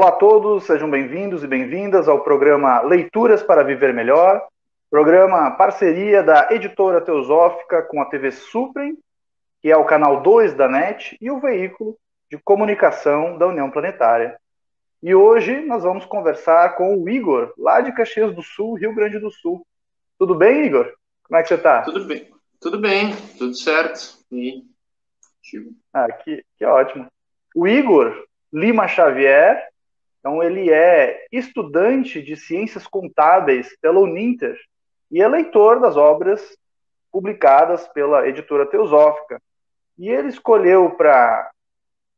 Olá a todos, sejam bem-vindos e bem-vindas ao programa Leituras para Viver Melhor, programa parceria da editora Teosófica com a TV Suprem, que é o canal 2 da NET e o veículo de comunicação da União Planetária. E hoje nós vamos conversar com o Igor, lá de Caxias do Sul, Rio Grande do Sul. Tudo bem, Igor? Como é que você está? Tudo bem, tudo bem, tudo certo. E... Ah, que, que ótimo. O Igor Lima Xavier então, ele é estudante de ciências contábeis pela Uninter e é leitor das obras publicadas pela editora Teosófica. E ele escolheu para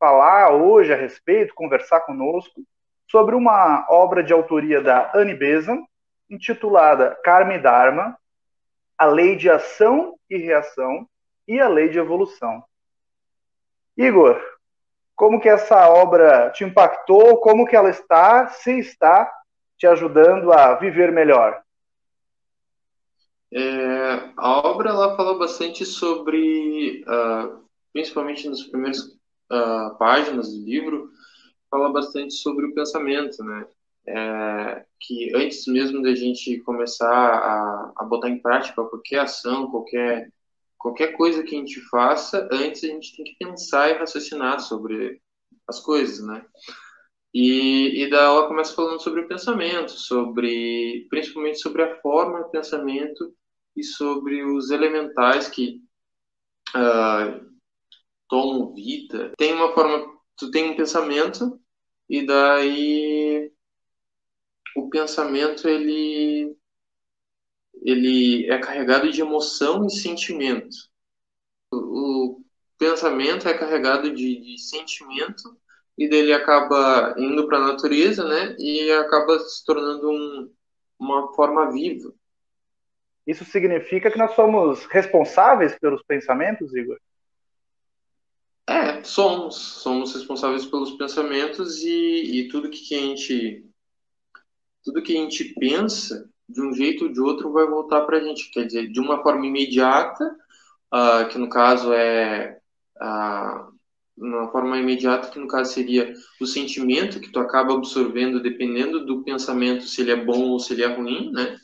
falar hoje a respeito, conversar conosco, sobre uma obra de autoria da Anne Besant, intitulada Karma Dharma, a lei de ação e reação e a lei de evolução. Igor, como que essa obra te impactou, como que ela está, se está te ajudando a viver melhor. É, a obra ela fala bastante sobre, uh, principalmente nas primeiras uh, páginas do livro, fala bastante sobre o pensamento, né? É, que antes mesmo da gente começar a, a botar em prática qualquer ação, qualquer qualquer coisa que a gente faça, antes a gente tem que pensar e raciocinar sobre as coisas, né? E, e da ela começa falando sobre o pensamento, sobre principalmente sobre a forma do pensamento e sobre os elementais que uh, tomam vida. Tem uma forma, tu tem um pensamento e daí o pensamento ele ele é carregado de emoção e sentimento. O, o pensamento é carregado de, de sentimento e dele acaba indo para a natureza, né? E acaba se tornando um, uma forma viva. Isso significa que nós somos responsáveis pelos pensamentos, Igor? É, somos. Somos responsáveis pelos pensamentos e, e tudo que a gente tudo que a gente pensa de um jeito ou de outro vai voltar para a gente. Quer dizer, de uma forma imediata, uh, que no caso é uh, uma forma imediata, que no caso seria o sentimento que tu acaba absorvendo dependendo do pensamento, se ele é bom ou se ele é ruim, né?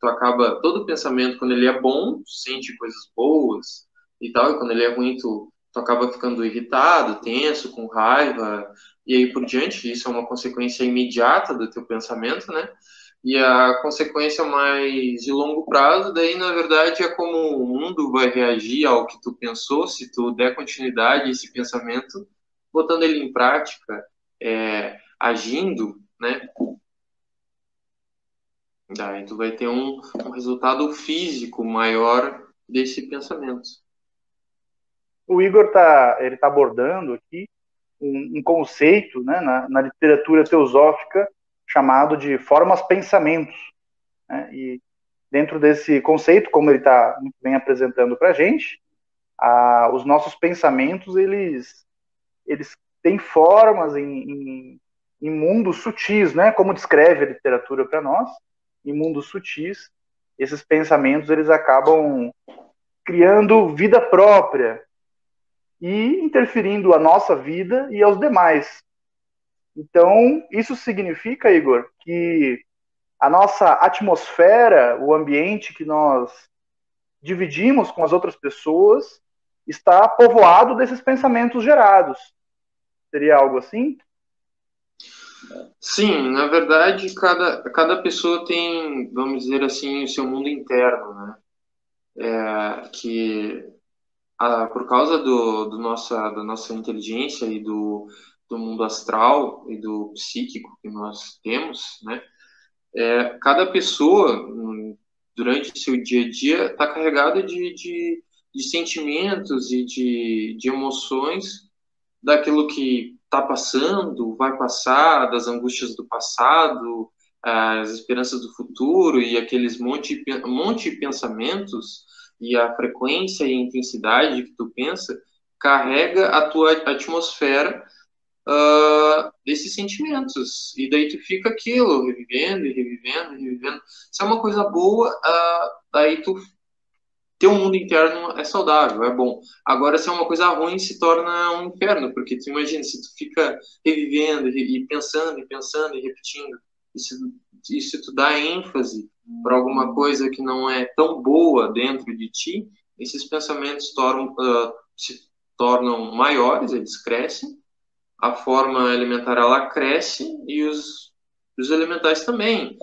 Tu acaba, todo pensamento, quando ele é bom, sente coisas boas e tal, e quando ele é ruim, tu, tu acaba ficando irritado, tenso, com raiva, e aí por diante, isso é uma consequência imediata do teu pensamento, né? E a consequência mais de longo prazo, daí, na verdade, é como o mundo vai reagir ao que tu pensou, se tu der continuidade a esse pensamento, botando ele em prática, é, agindo, né? Daí tu vai ter um, um resultado físico maior desse pensamento. O Igor tá, ele tá abordando aqui um, um conceito, né, na, na literatura teosófica chamado de formas pensamentos. Né? E dentro desse conceito, como ele está muito bem apresentando para a gente, os nossos pensamentos eles eles têm formas em, em, em mundos sutis, né? Como descreve a literatura para nós, em mundos sutis, esses pensamentos eles acabam criando vida própria e interferindo a nossa vida e aos demais. Então, isso significa, Igor, que a nossa atmosfera, o ambiente que nós dividimos com as outras pessoas, está povoado desses pensamentos gerados. Seria algo assim? Sim, na verdade, cada, cada pessoa tem, vamos dizer assim, o seu mundo interno, né? É, que a, por causa do, do nossa, da nossa inteligência e do, do mundo astral e do psíquico que nós temos, né? É, cada pessoa, hum, durante seu dia a dia, está carregada de, de, de, sentimentos e de, de emoções daquilo que está passando, vai passar, das angústias do passado, as esperanças do futuro e aqueles monte, monte de pensamentos e a frequência e a intensidade que tu pensa carrega a tua atmosfera uh, desses sentimentos. E daí tu fica aquilo, revivendo e revivendo e revivendo. Se é uma coisa boa, uh, daí tu ter um mundo interno é saudável, é bom. Agora, se é uma coisa ruim, se torna um inferno, porque tu imagina, se tu fica revivendo e pensando e pensando e repetindo, e se, e se tu dá ênfase para alguma coisa que não é tão boa dentro de ti, esses pensamentos tornam, uh, se tornam maiores, eles crescem, a forma elementar ela cresce e os, os elementais também.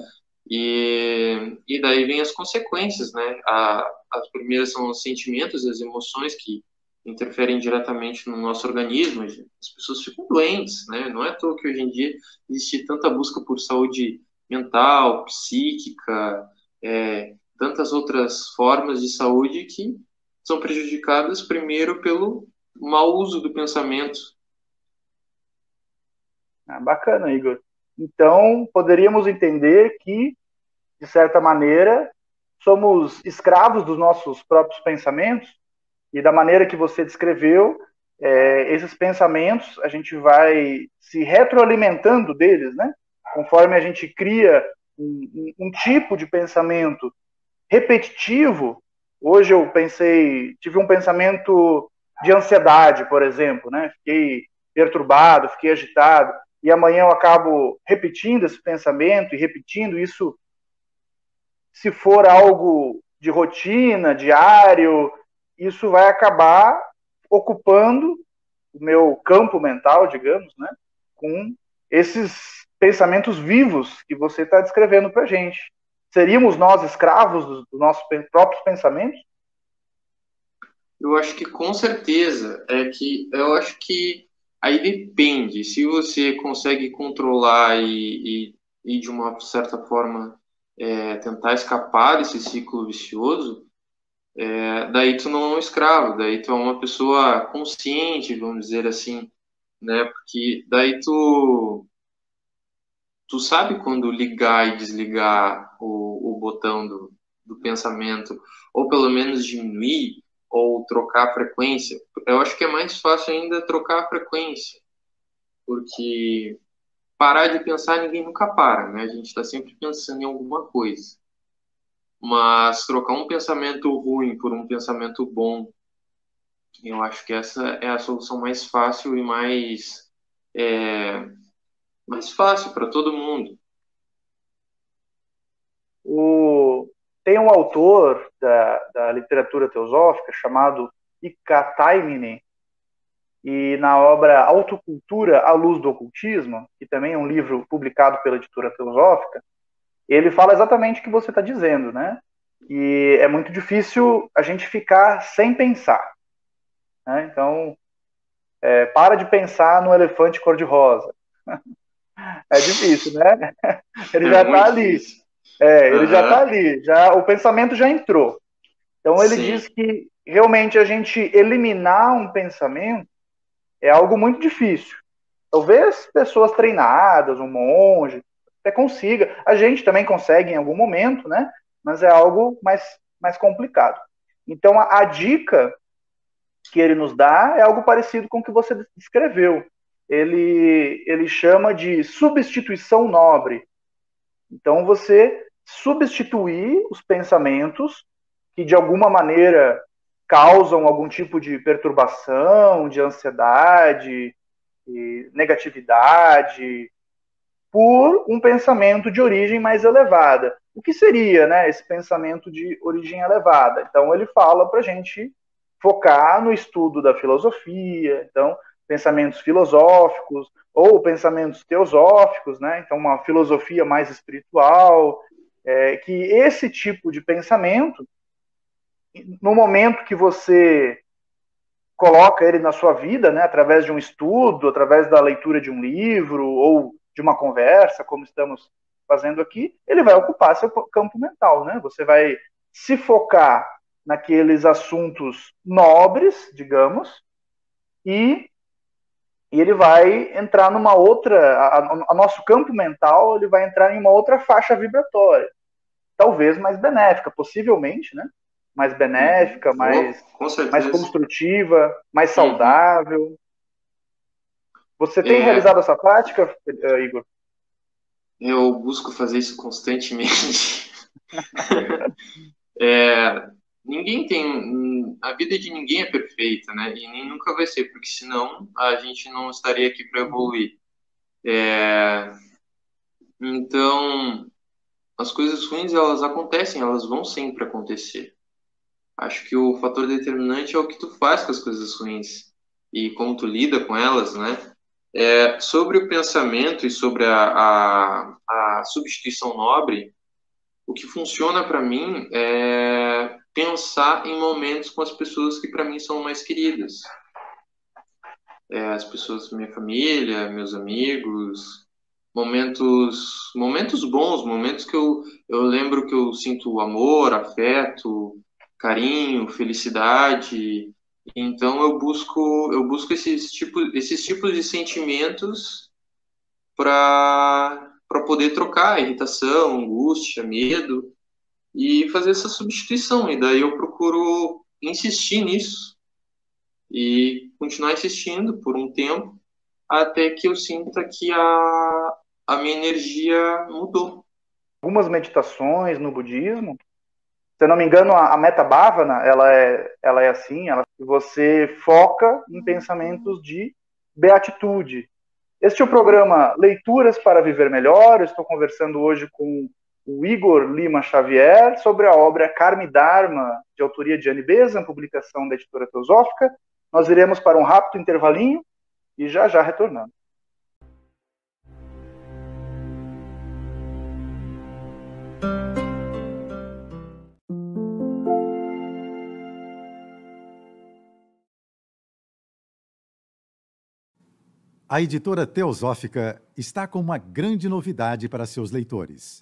E, e daí vem as consequências, né? A, as primeiras são os sentimentos, as emoções que interferem diretamente no nosso organismo. As pessoas ficam doentes, né? Não é à toa que hoje em dia existe tanta busca por saúde mental, psíquica, é, tantas outras formas de saúde que são prejudicadas primeiro pelo mau uso do pensamento. Ah, bacana, Igor. Então, poderíamos entender que, de certa maneira, somos escravos dos nossos próprios pensamentos, e da maneira que você descreveu, é, esses pensamentos, a gente vai se retroalimentando deles, né? Conforme a gente cria um, um, tipo de pensamento repetitivo, hoje eu pensei, tive um pensamento de ansiedade, por exemplo, né? Fiquei perturbado, fiquei agitado, e amanhã eu acabo repetindo esse pensamento e repetindo isso se for algo de rotina, diário, isso vai acabar ocupando o meu campo mental, digamos, né, com esses pensamentos vivos que você está descrevendo para gente. Seríamos nós escravos dos, nossos próprios pensamentos? Eu acho que com certeza é que eu acho que aí depende. Se você consegue controlar e, e, e de uma certa forma é, tentar escapar desse ciclo vicioso, é, daí tu não é um escravo, daí tu é uma pessoa consciente, vamos dizer assim, né? Porque daí tu tu sabe quando ligar e desligar o, o botão do, do pensamento, ou pelo menos diminuir ou trocar a frequência. Eu acho que é mais fácil ainda trocar a frequência, porque parar de pensar ninguém nunca para, né? A gente está sempre pensando em alguma coisa. Mas trocar um pensamento ruim por um pensamento bom, eu acho que essa é a solução mais fácil e mais é, mais fácil para todo mundo. O, tem um autor da, da literatura teosófica chamado Ikataimine, e na obra Autocultura à Luz do Ocultismo, que também é um livro publicado pela editora Teosófica, ele fala exatamente o que você está dizendo, né? E é muito difícil a gente ficar sem pensar. Né? Então, é, para de pensar no elefante cor-de-rosa. é difícil, né? Ele já está ali. É, ele uhum. já está ali. Já, o pensamento já entrou. Então, ele Sim. diz que realmente a gente eliminar um pensamento é algo muito difícil. Talvez pessoas treinadas, um monge, até consiga. A gente também consegue em algum momento, né? Mas é algo mais, mais complicado. Então, a, a dica que ele nos dá é algo parecido com o que você descreveu. Ele, ele chama de substituição nobre. Então, você substituir os pensamentos que, de alguma maneira, causam algum tipo de perturbação, de ansiedade, negatividade, por um pensamento de origem mais elevada. O que seria né, esse pensamento de origem elevada? Então, ele fala para a gente focar no estudo da filosofia, então, pensamentos filosóficos ou pensamentos teosóficos, né? então, uma filosofia mais espiritual, é, que esse tipo de pensamento no momento que você coloca ele na sua vida, né, através de um estudo, através da leitura de um livro ou de uma conversa, como estamos fazendo aqui, ele vai ocupar seu campo mental, né? Você vai se focar naqueles assuntos nobres, digamos, e, e ele vai entrar numa outra, a, a nosso campo mental, ele vai entrar em uma outra faixa vibratória, talvez mais benéfica, possivelmente, né? mais benéfica, mais, mais construtiva, mais uhum. saudável. Você tem é... realizado essa prática, eh, Igor? Eu busco fazer isso constantemente. é, ninguém tem a vida de ninguém é perfeita, né? E nem nunca vai ser, porque senão a gente não estaria aqui para evoluir. É... Então, as coisas ruins elas acontecem, elas vão sempre acontecer. Acho que o fator determinante é o que tu faz com as coisas ruins e como tu lida com elas, né? É, sobre o pensamento e sobre a, a, a substituição nobre, o que funciona para mim é pensar em momentos com as pessoas que para mim são mais queridas. É, as pessoas, minha família, meus amigos, momentos, momentos bons, momentos que eu, eu lembro que eu sinto amor, afeto, carinho, felicidade. Então eu busco eu busco esses tipos esses tipos de sentimentos para para poder trocar irritação, angústia, medo e fazer essa substituição. E daí eu procuro insistir nisso e continuar insistindo por um tempo até que eu sinta que a, a minha energia mudou. Algumas meditações no budismo, se eu não me engano, a, a Meta Bhavana, ela é, ela é assim, ela, você foca em pensamentos de beatitude. Este é o programa Leituras para Viver Melhor. Eu estou conversando hoje com o Igor Lima Xavier sobre a obra Karma Dharma, de autoria de Anne Besant, publicação da editora Teosófica. Nós iremos para um rápido intervalinho e já já retornamos. A editora Teosófica está com uma grande novidade para seus leitores.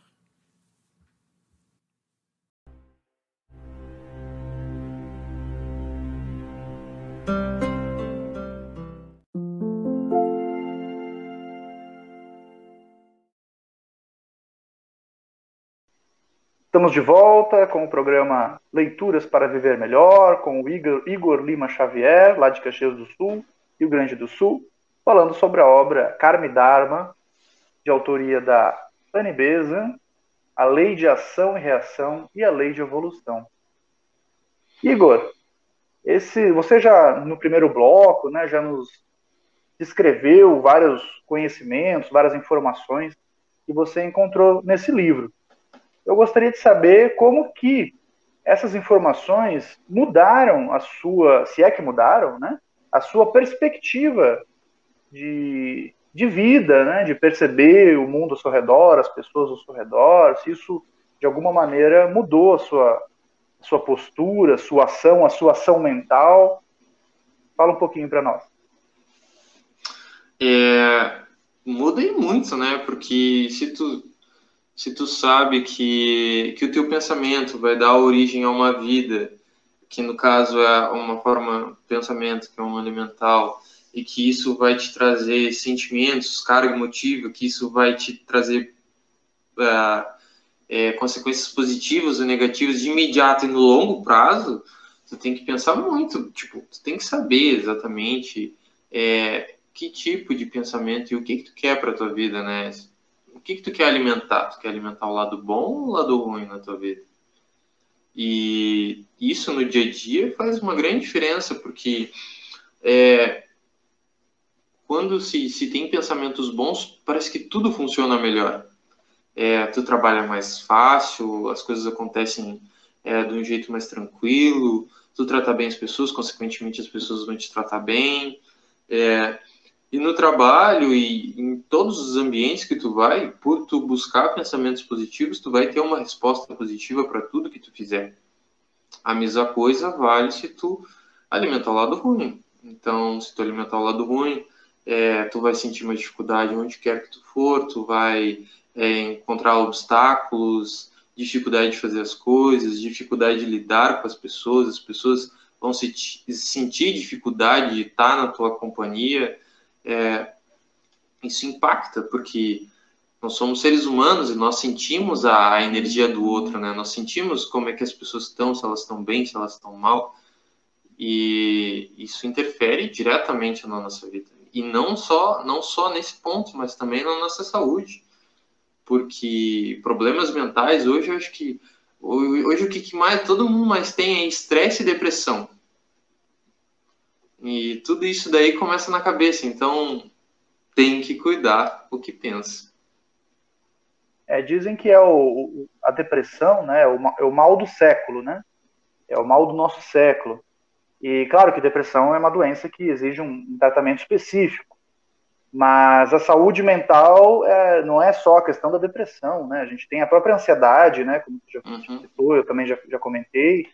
Estamos de volta com o programa Leituras para Viver Melhor, com o Igor, Igor Lima Xavier, lá de Caxias do Sul, Rio Grande do Sul, falando sobre a obra Carme Dharma, de autoria da Anne Besant, a Lei de Ação e Reação e a Lei de Evolução. Igor, esse, você já no primeiro bloco, né, já nos descreveu vários conhecimentos, várias informações que você encontrou nesse livro. Eu gostaria de saber como que essas informações mudaram a sua, se é que mudaram, né, a sua perspectiva de, de vida, né, de perceber o mundo ao seu redor, as pessoas ao seu redor, se isso de alguma maneira mudou a sua, a sua postura, a sua ação, a sua ação mental. Fala um pouquinho para nós. É, muda e muito, né? Porque se tu se tu sabe que que o teu pensamento vai dar origem a uma vida, que no caso é uma forma pensamento que é uma elemental, e que isso vai te trazer sentimentos, carga emotiva, que isso vai te trazer uh, é, consequências positivas ou negativas de imediato e no longo prazo, tu tem que pensar muito, tipo, tu tem que saber exatamente é, que tipo de pensamento e o que que tu quer para tua vida, né? O que que tu quer alimentar? Tu quer alimentar o lado bom ou o lado ruim na tua vida? E isso no dia a dia faz uma grande diferença, porque é, quando se, se tem pensamentos bons, parece que tudo funciona melhor. É, tu trabalha mais fácil, as coisas acontecem é, de um jeito mais tranquilo, tu trata bem as pessoas, consequentemente as pessoas vão te tratar bem. É, E no trabalho e em todos os ambientes que tu vai, por tu buscar pensamentos positivos, tu vai ter uma resposta positiva para tudo que tu fizer. A mesma coisa vale se tu alimentar o lado ruim. Então, se tu alimentar o lado ruim, é, tu vai sentir uma dificuldade onde quer que tu for, tu vai é, encontrar obstáculos, dificuldade de fazer as coisas, dificuldade de lidar com as pessoas, as pessoas vão se, sentir dificuldade de estar na tua companhia, é, isso impacta, porque nós somos seres humanos e nós sentimos a, energia do outro, né? Nós sentimos como é que as pessoas estão, se elas estão bem, se elas estão mal, e isso interfere diretamente na nossa vida. E não só, não só nesse ponto, mas também na nossa saúde, porque problemas mentais hoje eu acho que hoje o que mais todo mundo mais tem é estresse e depressão. E tudo isso daí começa na cabeça, então tem que cuidar o que pensa. É, dizem que é o, a depressão, né, é o, é o mal do século, né? É o mal do nosso século. E claro que depressão é uma doença que exige um, tratamento específico, mas a saúde mental é, não é só a questão da depressão, né? A gente tem a própria ansiedade, né? Como você já uhum. citou, eu também já, já comentei.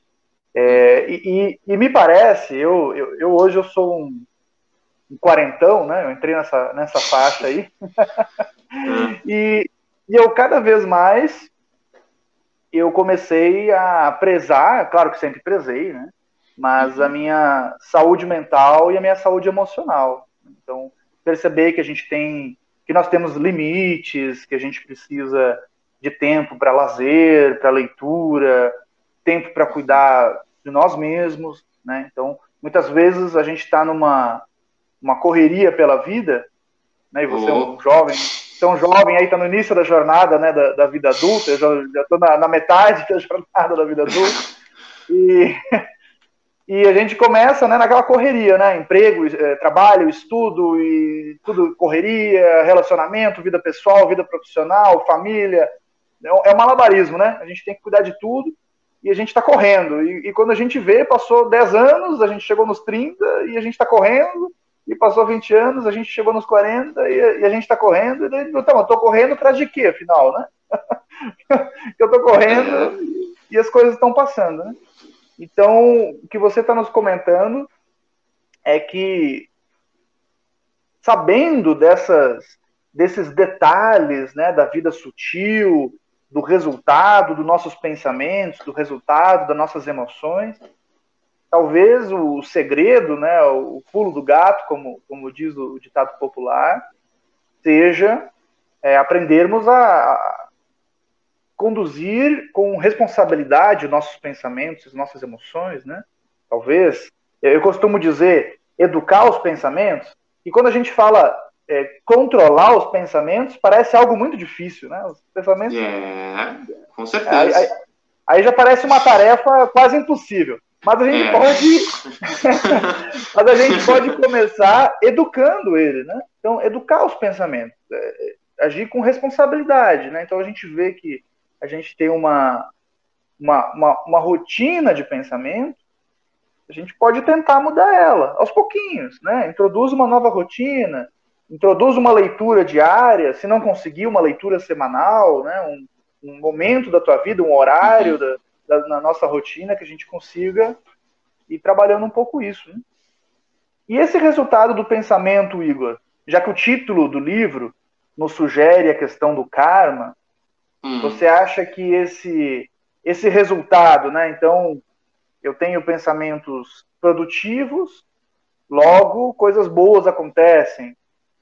É, e, e, me parece, eu, eu, eu, hoje eu sou um, um quarentão, né? Eu entrei nessa, nessa faixa aí. e, e eu cada vez mais eu comecei a prezar, claro que sempre prezei, né? Mas a uhum. minha saúde mental e a minha saúde emocional. Então, perceber que a gente tem, que nós temos limites, que a gente precisa de tempo para lazer, para leitura, tempo para cuidar de nós mesmos, né? Então, muitas vezes a gente está numa uma correria pela vida, né? E você é um jovem, você é um jovem aí está no início da jornada, né? Da, da vida adulta, eu já estou na, na, metade da jornada da vida adulta e e a gente começa né, naquela correria, né? Emprego, é, trabalho, estudo e tudo correria, relacionamento, vida pessoal, vida profissional, família. É, é um malabarismo, né? A gente tem que cuidar de tudo e a gente está correndo. E, e, quando a gente vê, passou 10 anos, a gente chegou nos 30 e a gente está correndo, e passou 20 anos, a gente chegou nos 40 e, e a gente está correndo. E daí, então, eu estou correndo atrás de quê, afinal, né? eu estou correndo e as coisas estão passando, né? Então, o que você está nos comentando é que, sabendo dessas, desses detalhes né, da vida sutil, do resultado dos nossos pensamentos, do resultado das nossas emoções. Talvez o segredo, né, o pulo do gato, como, como diz o ditado popular, seja é, aprendermos a, conduzir com responsabilidade nossos pensamentos, nossas emoções, né? Talvez, eu costumo dizer, educar os pensamentos, e quando a gente fala é, controlar os pensamentos parece algo muito difícil, né? Os pensamentos. É, com certeza. Aí, aí, aí já parece uma tarefa quase impossível. Mas a gente é. pode. mas a gente pode começar educando ele, né? Então, educar os pensamentos. É, é, agir com responsabilidade, né? Então a gente vê que a gente tem uma, uma, uma, uma rotina de pensamento a gente pode tentar mudar ela aos pouquinhos, né? Introduz uma nova rotina, introduz uma leitura diária, se não conseguir uma leitura semanal, né, um, um momento da tua vida, um horário uhum. da, da, na nossa rotina que a gente consiga ir trabalhando um pouco isso. Né? E esse resultado do pensamento, Igor, já que o título do livro nos sugere a questão do karma, uhum. você acha que esse esse resultado, né? Então, eu tenho pensamentos produtivos, logo coisas boas acontecem,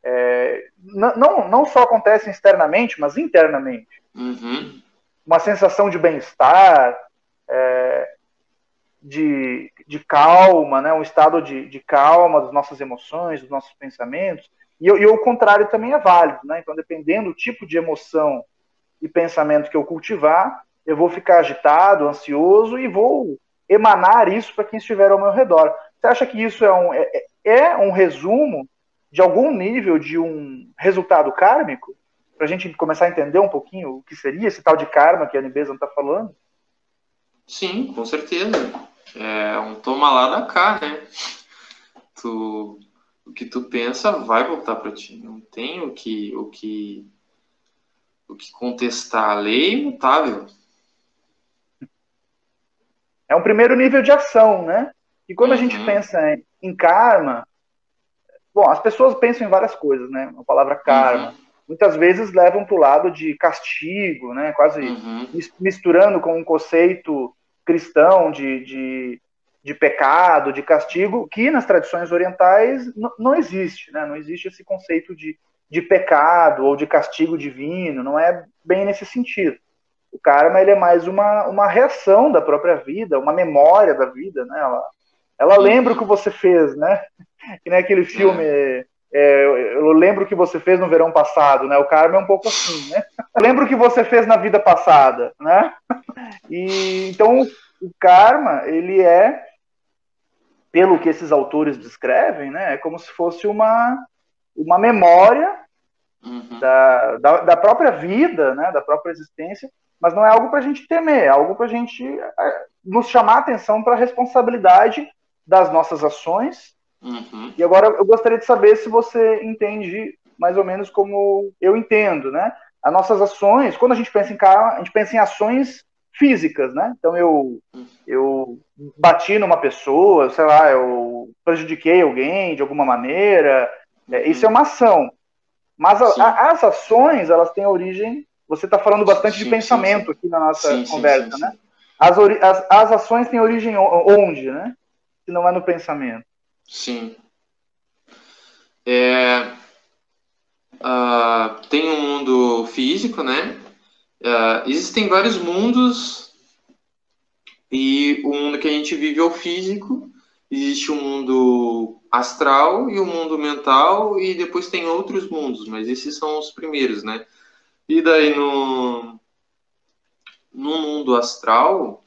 é, não, não só acontecem externamente, mas internamente. Uhum. Uma sensação de bem-estar, é, de, de calma, né? um estado de, de calma das nossas emoções, dos nossos pensamentos. E, e o contrário também é válido. Né? Então, dependendo do tipo de emoção e pensamento que eu cultivar, eu vou ficar agitado, ansioso e vou emanar isso para quem estiver ao meu redor. Você acha que isso é um, é, é um resumo de algum nível de um resultado kármico, para a gente começar a entender um pouquinho o que seria esse tal de karma que a Nibezan está falando? Sim, com certeza. É um toma lá da cá, né? Tu, o que tu pensa vai voltar para ti. Não tem o que, o que, o que contestar. A lei é imutável. É um primeiro nível de ação, né? E quando uhum. a gente uhum. pensa em karma, bom, as pessoas pensam em várias coisas, né? A palavra karma. Uhum. Muitas vezes levam para o lado de castigo, né? Quase uhum. misturando com um conceito cristão de, de de pecado, de castigo, que nas tradições orientais não existe, né? Não existe esse conceito de, de pecado ou de castigo divino, não é bem nesse sentido. O karma ele é mais uma, uma reação da própria vida, uma memória da vida, né? Ela, ela lembra o que você fez, né? Que nem aquele filme é, eu lembro que você fez no verão passado, né? O karma é um pouco assim, né? Eu lembro o que você fez na vida passada, né? E então o karma ele é pelo que esses autores descrevem, né, é como se fosse uma, uma memória uhum. da, da, da, própria vida, né, da própria existência, mas não é algo para a gente temer, é algo para a gente é, nos chamar a atenção para a responsabilidade das nossas ações. Uhum. E agora eu gostaria de saber se você entende mais ou menos como eu entendo, né? As nossas ações, quando a gente pensa em karma, a gente pensa em ações físicas, né? Então eu eu bati numa pessoa, sei lá, eu prejudiquei alguém de alguma maneira, é, isso é uma ação. Mas a, a, as ações, elas têm origem. Você está falando bastante sim, de pensamento sim, aqui na nossa conversa, né? As, as, as ações têm origem onde, né? Se não é no pensamento. Sim. É, uh, tem um mundo físico, né? Uh, existem vários mundos e o mundo que a gente vive é o físico. Existe o mundo astral e o mundo mental e depois tem outros mundos, mas esses são os primeiros, né? E daí no no mundo astral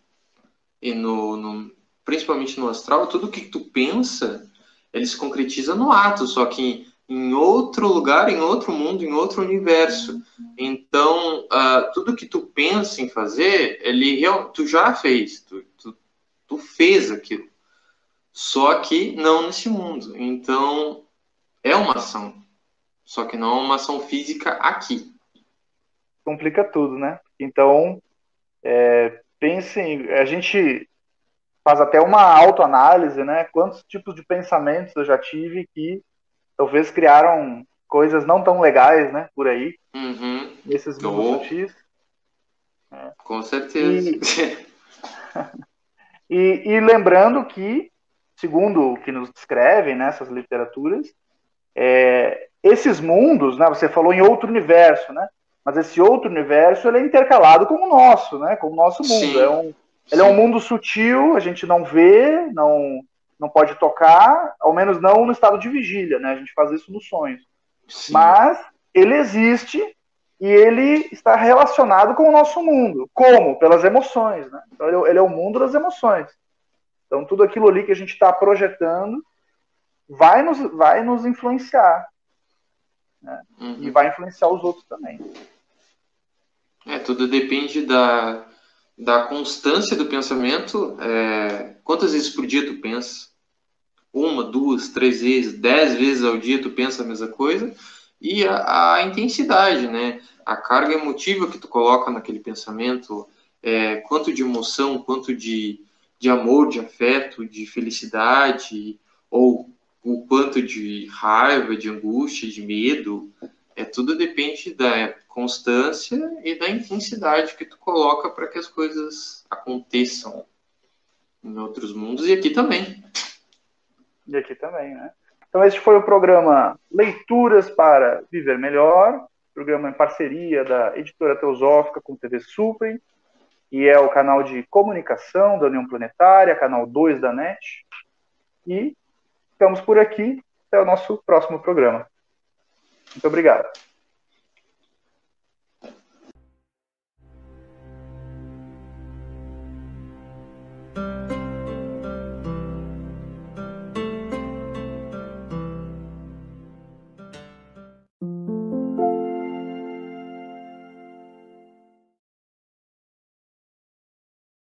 e no, no principalmente no astral, tudo que tu pensa, ele se concretiza no ato, só que em outro lugar, em outro mundo, em outro universo. Então, uh, tudo que tu pensa em fazer, ele tu já fez, tu, tu, tu, fez aquilo. Só que não nesse mundo. Então, é uma ação. Só que não é uma ação física aqui. Complica tudo, né? Então, é, pensem, a gente faz até uma autoanálise, né? Quantos tipos de pensamentos eu já tive que talvez criaram coisas não tão legais, né, por aí, uhum. nesses mundos sutis. É. Com certeza. E, e, e, lembrando que, segundo o que nos descrevem nessas né, literaturas, é, esses mundos, né, você falou em outro universo, né, mas esse outro universo ele é intercalado com o nosso, né, com o nosso mundo. Sim. É um, ele é um mundo sutil, a gente não vê, não não pode tocar, ao menos não no estado de vigília, né? A gente faz isso nos sonhos. Sim. Mas ele existe e ele está relacionado com o nosso mundo. Como? Pelas emoções, né? Então ele é o mundo das emoções. Então tudo aquilo ali que a gente está projetando vai nos, vai nos influenciar. Né? Uhum. E vai influenciar os outros também. É, tudo depende da, da constância do pensamento. É, quantas vezes por dia tu pensa? uma, duas, três vezes, dez vezes ao dia tu pensa a mesma coisa, e a, a intensidade, né? A carga emotiva que tu coloca naquele pensamento, é, quanto de emoção, quanto de, de amor, de afeto, de felicidade, ou o quanto de raiva, de angústia, de medo, é tudo depende da constância e da intensidade que tu coloca para que as coisas aconteçam em outros mundos e aqui também. E aqui também, né? Então, este foi o programa Leituras para Viver Melhor, programa em parceria da Editora Teosófica com TV Super, e é o canal de comunicação da União Planetária, canal 2 da NET. E ficamos por aqui. Até o nosso próximo programa. Muito obrigado.